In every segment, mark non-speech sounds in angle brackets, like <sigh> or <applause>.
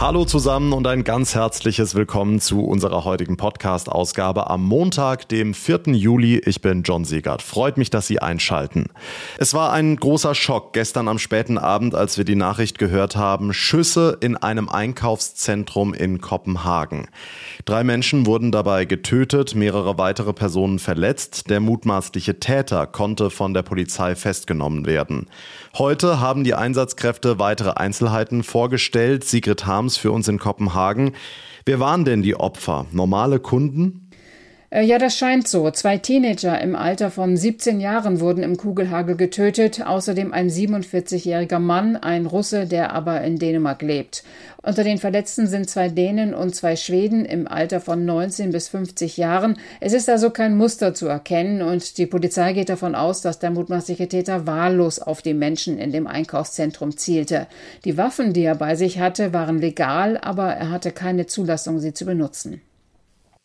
Hallo zusammen und ein ganz herzliches Willkommen zu unserer heutigen Podcast-Ausgabe am Montag, dem 4. Juli. Ich bin John Siegert. Freut mich, dass Sie einschalten. Es war ein großer Schock gestern am späten Abend, als wir die Nachricht gehört haben, Schüsse in einem Einkaufszentrum in Kopenhagen. Drei Menschen wurden dabei getötet, mehrere weitere Personen verletzt. Der mutmaßliche Täter konnte von der Polizei festgenommen werden. Heute haben die Einsatzkräfte weitere Einzelheiten vorgestellt. Sigrid Harms für uns in Kopenhagen. Wer waren denn die Opfer? Normale Kunden? Äh, ja, das scheint so. Zwei Teenager im Alter von 17 Jahren wurden im Kugelhagel getötet, außerdem ein 47-jähriger Mann, ein Russe, der aber in Dänemark lebt. Unter den Verletzten sind zwei Dänen und zwei Schweden im Alter von 19 bis 50 Jahren. Es ist also kein Muster zu erkennen und die Polizei geht davon aus, dass der mutmaßliche Täter wahllos auf die Menschen in dem Einkaufszentrum zielte. Die Waffen, die er bei sich hatte, waren legal, aber er hatte keine Zulassung, sie zu benutzen.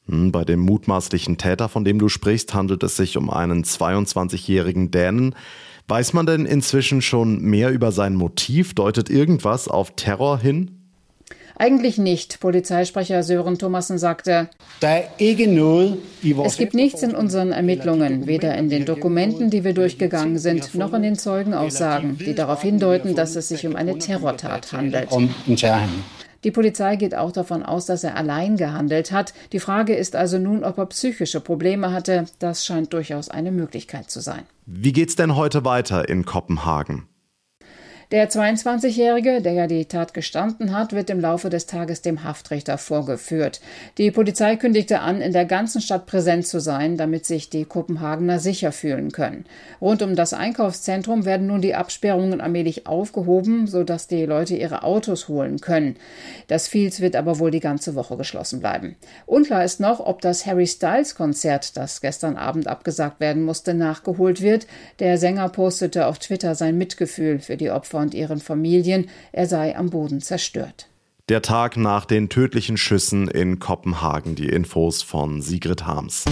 Hm, bei dem mutmaßlichen Täter, von dem du sprichst, handelt es sich um einen 22-jährigen Dänen. Weiß man denn inzwischen schon mehr über sein Motiv? Deutet irgendwas auf Terror hin? Eigentlich nicht. Polizeisprecher Sören Thomassen sagte, es gibt nichts in unseren Ermittlungen, weder in den Dokumenten, die wir durchgegangen sind, noch in den Zeugenaussagen, die darauf hindeuten, dass es sich um eine Terrortat handelt. Die Polizei geht auch davon aus, dass er allein gehandelt hat. Die Frage ist also nun, ob er psychische Probleme hatte. Das scheint durchaus eine Möglichkeit zu sein. Wie geht's denn heute weiter in Kopenhagen? Der 22-Jährige, der ja die Tat gestanden hat, wird im Laufe des Tages dem Haftrichter vorgeführt. Die Polizei kündigte an, in der ganzen Stadt präsent zu sein, damit sich die Kopenhagener sicher fühlen können. Rund um das Einkaufszentrum werden nun die Absperrungen allmählich aufgehoben, sodass die Leute ihre Autos holen können. Das Fields wird aber wohl die ganze Woche geschlossen bleiben. Unklar ist noch, ob das Harry Styles Konzert, das gestern Abend abgesagt werden musste, nachgeholt wird. Der Sänger postete auf Twitter sein Mitgefühl für die Opfer und ihren Familien, er sei am Boden zerstört. Der Tag nach den tödlichen Schüssen in Kopenhagen. Die Infos von Sigrid Harms.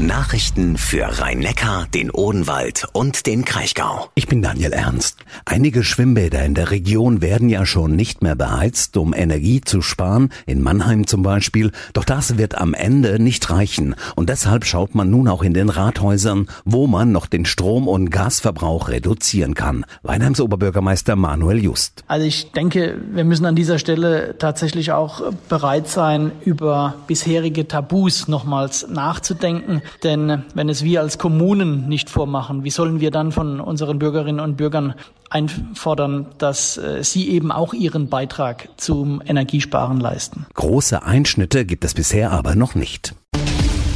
Nachrichten für Rhein-Neckar, den Odenwald und den Kraichgau. Ich bin Daniel Ernst. Einige Schwimmbäder in der Region werden ja schon nicht mehr beheizt, um Energie zu sparen, in Mannheim zum Beispiel. Doch das wird am Ende nicht reichen. Und deshalb schaut man nun auch in den Rathäusern, wo man noch den Strom- und Gasverbrauch reduzieren kann. Weinheims Oberbürgermeister Manuel Just. Also ich denke, wir müssen an dieser Stelle tatsächlich auch bereit sein, über bisherige Tabus nochmals nachzudenken denn wenn es wir als Kommunen nicht vormachen, wie sollen wir dann von unseren Bürgerinnen und Bürgern einfordern, dass äh, sie eben auch ihren Beitrag zum Energiesparen leisten? Große Einschnitte gibt es bisher aber noch nicht.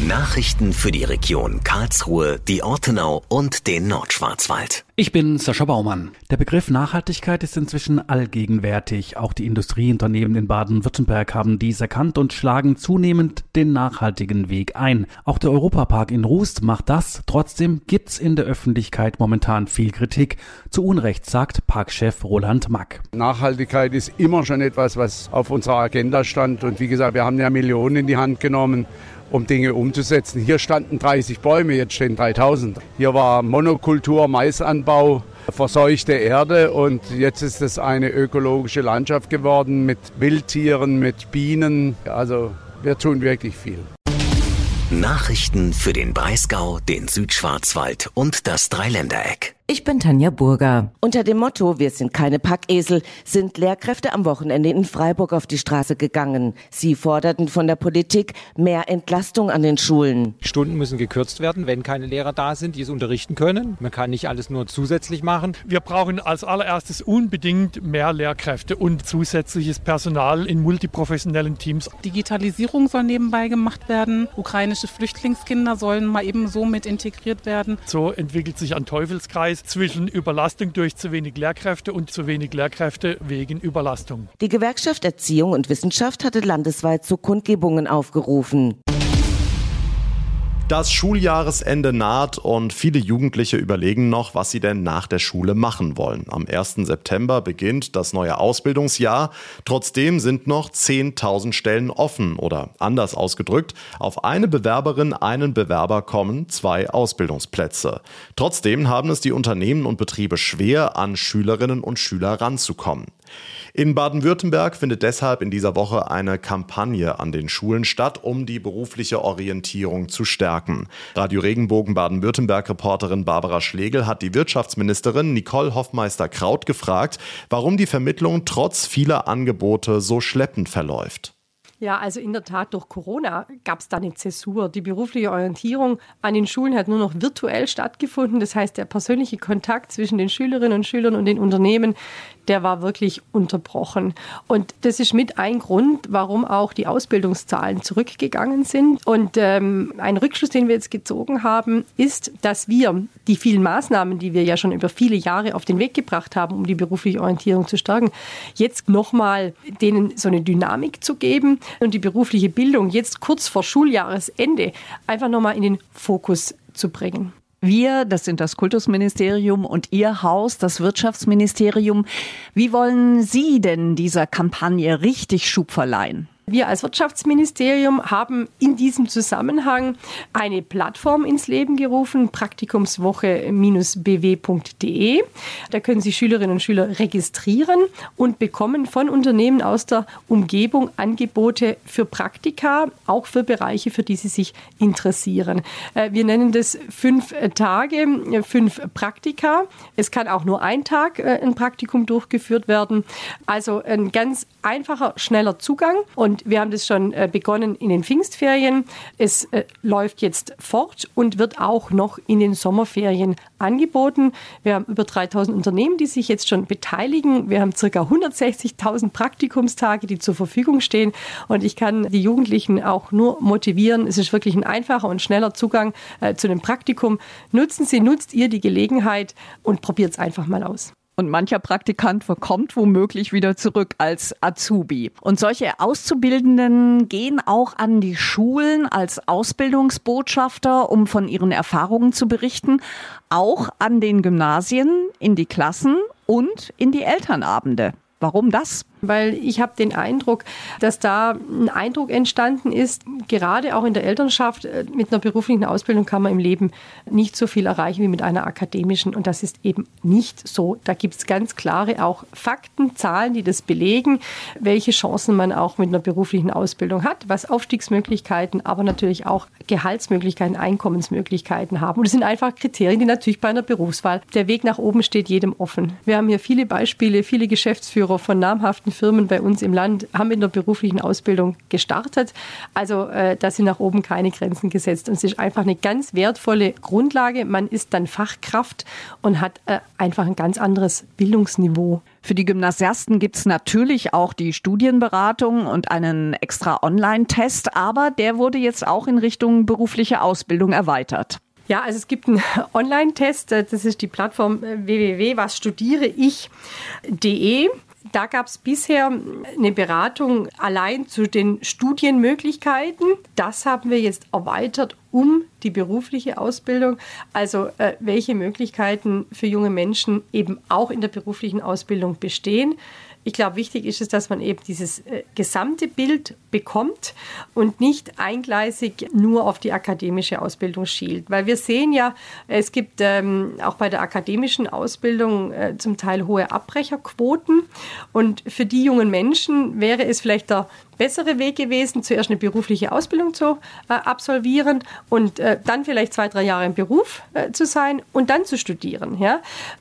Nachrichten für die Region Karlsruhe, die Ortenau und den Nordschwarzwald. Ich bin Sascha Baumann. Der Begriff Nachhaltigkeit ist inzwischen allgegenwärtig. Auch die Industrieunternehmen in Baden-Württemberg haben dies erkannt und schlagen zunehmend den nachhaltigen Weg ein. Auch der Europapark in Rust macht das. Trotzdem gibt's in der Öffentlichkeit momentan viel Kritik. Zu Unrecht sagt Parkchef Roland Mack. Nachhaltigkeit ist immer schon etwas, was auf unserer Agenda stand. Und wie gesagt, wir haben ja Millionen in die Hand genommen um Dinge umzusetzen. Hier standen 30 Bäume, jetzt stehen 3000. Hier war Monokultur, Maisanbau, verseuchte Erde und jetzt ist es eine ökologische Landschaft geworden mit Wildtieren, mit Bienen. Also wir tun wirklich viel. Nachrichten für den Breisgau, den Südschwarzwald und das Dreiländereck. Ich bin Tanja Burger. Unter dem Motto Wir sind keine Packesel sind Lehrkräfte am Wochenende in Freiburg auf die Straße gegangen. Sie forderten von der Politik mehr Entlastung an den Schulen. Stunden müssen gekürzt werden, wenn keine Lehrer da sind, die es unterrichten können. Man kann nicht alles nur zusätzlich machen. Wir brauchen als allererstes unbedingt mehr Lehrkräfte und zusätzliches Personal in multiprofessionellen Teams. Digitalisierung soll nebenbei gemacht werden. Ukrainische Flüchtlingskinder sollen mal eben so mit integriert werden. So entwickelt sich ein Teufelskreis zwischen Überlastung durch zu wenig Lehrkräfte und zu wenig Lehrkräfte wegen Überlastung. Die Gewerkschaft Erziehung und Wissenschaft hatte landesweit zu Kundgebungen aufgerufen. Das Schuljahresende naht und viele Jugendliche überlegen noch, was sie denn nach der Schule machen wollen. Am 1. September beginnt das neue Ausbildungsjahr. Trotzdem sind noch 10.000 Stellen offen oder anders ausgedrückt, auf eine Bewerberin, einen Bewerber kommen zwei Ausbildungsplätze. Trotzdem haben es die Unternehmen und Betriebe schwer, an Schülerinnen und Schüler ranzukommen. In Baden-Württemberg findet deshalb in dieser Woche eine Kampagne an den Schulen statt, um die berufliche Orientierung zu stärken. Radio Regenbogen Baden-Württemberg-Reporterin Barbara Schlegel hat die Wirtschaftsministerin Nicole Hoffmeister-Kraut gefragt, warum die Vermittlung trotz vieler Angebote so schleppend verläuft. Ja, also in der Tat, durch Corona gab es da eine Zäsur. Die berufliche Orientierung an den Schulen hat nur noch virtuell stattgefunden. Das heißt, der persönliche Kontakt zwischen den Schülerinnen und Schülern und den Unternehmen, der war wirklich unterbrochen. Und das ist mit ein Grund, warum auch die Ausbildungszahlen zurückgegangen sind. Und ähm, ein Rückschluss, den wir jetzt gezogen haben, ist, dass wir die vielen Maßnahmen, die wir ja schon über viele Jahre auf den Weg gebracht haben, um die berufliche Orientierung zu stärken, jetzt nochmal denen so eine Dynamik zu geben und die berufliche Bildung jetzt kurz vor Schuljahresende einfach nochmal in den Fokus zu bringen. Wir, das sind das Kultusministerium und Ihr Haus, das Wirtschaftsministerium. Wie wollen Sie denn dieser Kampagne richtig Schub verleihen? Wir als Wirtschaftsministerium haben in diesem Zusammenhang eine Plattform ins Leben gerufen, praktikumswoche-bw.de. Da können sich Schülerinnen und Schüler registrieren und bekommen von Unternehmen aus der Umgebung Angebote für Praktika, auch für Bereiche, für die sie sich interessieren. Äh, wir nennen das fünf Tage, fünf Praktika. Es kann auch nur ein Tag äh, ein Praktikum durchgeführt werden. Also ein ganz einfacher, schneller Zugang und wir haben das schon äh, begonnen in den Pfingstferien. Es äh, läuft jetzt fort und wird auch noch in den Sommerferien angeboten. Wir haben über 3000 Unternehmen, die sich jetzt schon beteiligen. Wir haben ca. 160.000 Praktikumstage, die zur Verfügung stehen. Und ich kann die Jugendlichen auch nur motivieren. Es ist wirklich ein einfacher und schneller Zugang äh, zu einem Praktikum. Nutzen Sie, nutzt ihr die Gelegenheit und probiert es einfach mal aus. Und mancher Praktikant kommt womöglich wieder zurück als Azubi. Und solche Auszubildenden gehen auch an die Schulen als Ausbildungsbotschafter, um von ihren Erfahrungen zu berichten, auch an den Gymnasien, in die Klassen und in die Elternabende. Warum das? Weil ich habe den Eindruck, dass da ein Eindruck entstanden ist, gerade auch in der Elternschaft, äh, mit einer beruflichen Ausbildung kann man im Leben nicht so viel erreichen wie mit einer akademischen. Und das ist eben nicht so. Da gibt es ganz klare auch Fakten, Zahlen, die das belegen, welche Chancen man auch mit einer beruflichen Ausbildung hat, was Aufstiegsmöglichkeiten, aber natürlich auch Gehaltsmöglichkeiten, Einkommensmöglichkeiten haben. Und das sind einfach Kriterien, die natürlich bei einer Berufswahl, der Weg nach oben steht jedem offen. Wir haben hier viele Beispiele, viele Geschäftsführer von namhaften Firmen bei uns im Land haben in der beruflichen Ausbildung gestartet. Also äh, da sind nach oben keine Grenzen gesetzt. Und es ist einfach eine ganz wertvolle Grundlage. Man ist dann Fachkraft und hat äh, einfach ein ganz anderes Bildungsniveau. Für die Gymnasiasten gibt es natürlich auch die Studienberatung und einen extra Online-Test, aber der wurde jetzt auch in Richtung berufliche Ausbildung erweitert. Ja, also es gibt einen <laughs> Online-Test, das ist die Plattform äh, www.wasstudiereich.de. Da gab es bisher eine Beratung allein zu den Studienmöglichkeiten. Das haben wir jetzt erweitert um die berufliche Ausbildung. Also äh, welche Möglichkeiten für junge Menschen eben auch in der beruflichen Ausbildung bestehen. Ich glaube, wichtig ist es, dass man eben dieses äh, gesamte Bild bekommt und nicht eingleisig nur auf die akademische Ausbildung schielt. Weil wir sehen ja, es gibt ähm, auch bei der akademischen Ausbildung äh, zum Teil hohe Abbrecherquoten. Und für die jungen Menschen wäre es vielleicht der bessere Weg gewesen, zuerst eine berufliche Ausbildung zu äh, absolvieren und äh, dann vielleicht zwei, drei Jahre im Beruf äh, zu sein und dann zu studieren. Ja?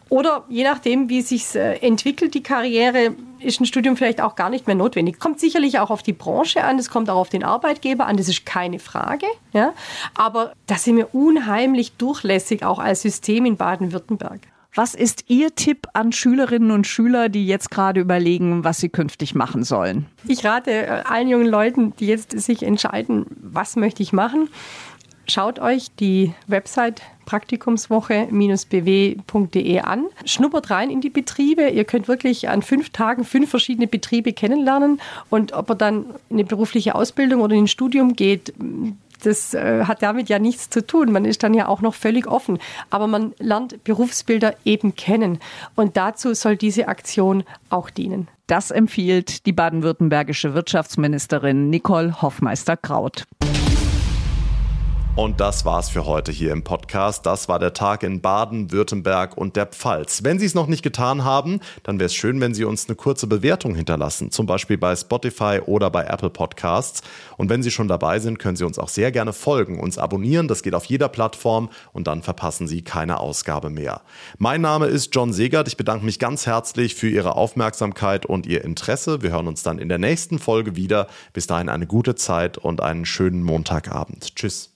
Oder je nachdem, wie sich äh, entwickelt, die Karriere, ist ein Studium vielleicht auch gar nicht mehr notwendig. Kommt sicherlich auch auf die Branche an, es kommt auch auf den Arbeitgeber an, das ist keine Frage. Ja? Aber da sind wir unheimlich durchlässig, auch als System in Baden-Württemberg. Was ist Ihr Tipp an Schülerinnen und Schüler, die jetzt gerade überlegen, was sie künftig machen sollen? Ich rate äh, allen jungen Leuten, die jetzt sich entscheiden, was möchte ich machen, Schaut euch die Website praktikumswoche-bw.de an. Schnuppert rein in die Betriebe. Ihr könnt wirklich an fünf Tagen fünf verschiedene Betriebe kennenlernen. Und ob er dann in eine berufliche Ausbildung oder in ein Studium geht, das äh, hat damit ja nichts zu tun. Man ist dann ja auch noch völlig offen. Aber man lernt Berufsbilder eben kennen. Und dazu soll diese Aktion auch dienen. Das empfiehlt die baden-württembergische Wirtschaftsministerin Nicole Hoffmeister-Kraut. Und das war's für heute hier im Podcast. Das war der Tag in Baden, Württemberg und der Pfalz. Wenn Sie es noch nicht getan haben, dann wäre es schön, wenn Sie uns eine kurze Bewertung hinterlassen, zum Beispiel bei Spotify oder bei Apple Podcasts. Und wenn Sie schon dabei sind, können Sie uns auch sehr gerne folgen, uns abonnieren. Das geht auf jeder Plattform und dann verpassen Sie keine Ausgabe mehr. Mein Name ist John Segert. Ich bedanke mich ganz herzlich für Ihre Aufmerksamkeit und Ihr Interesse. Wir hören uns dann in der nächsten Folge wieder. Bis dahin eine gute Zeit und einen schönen Montagabend. Tschüss.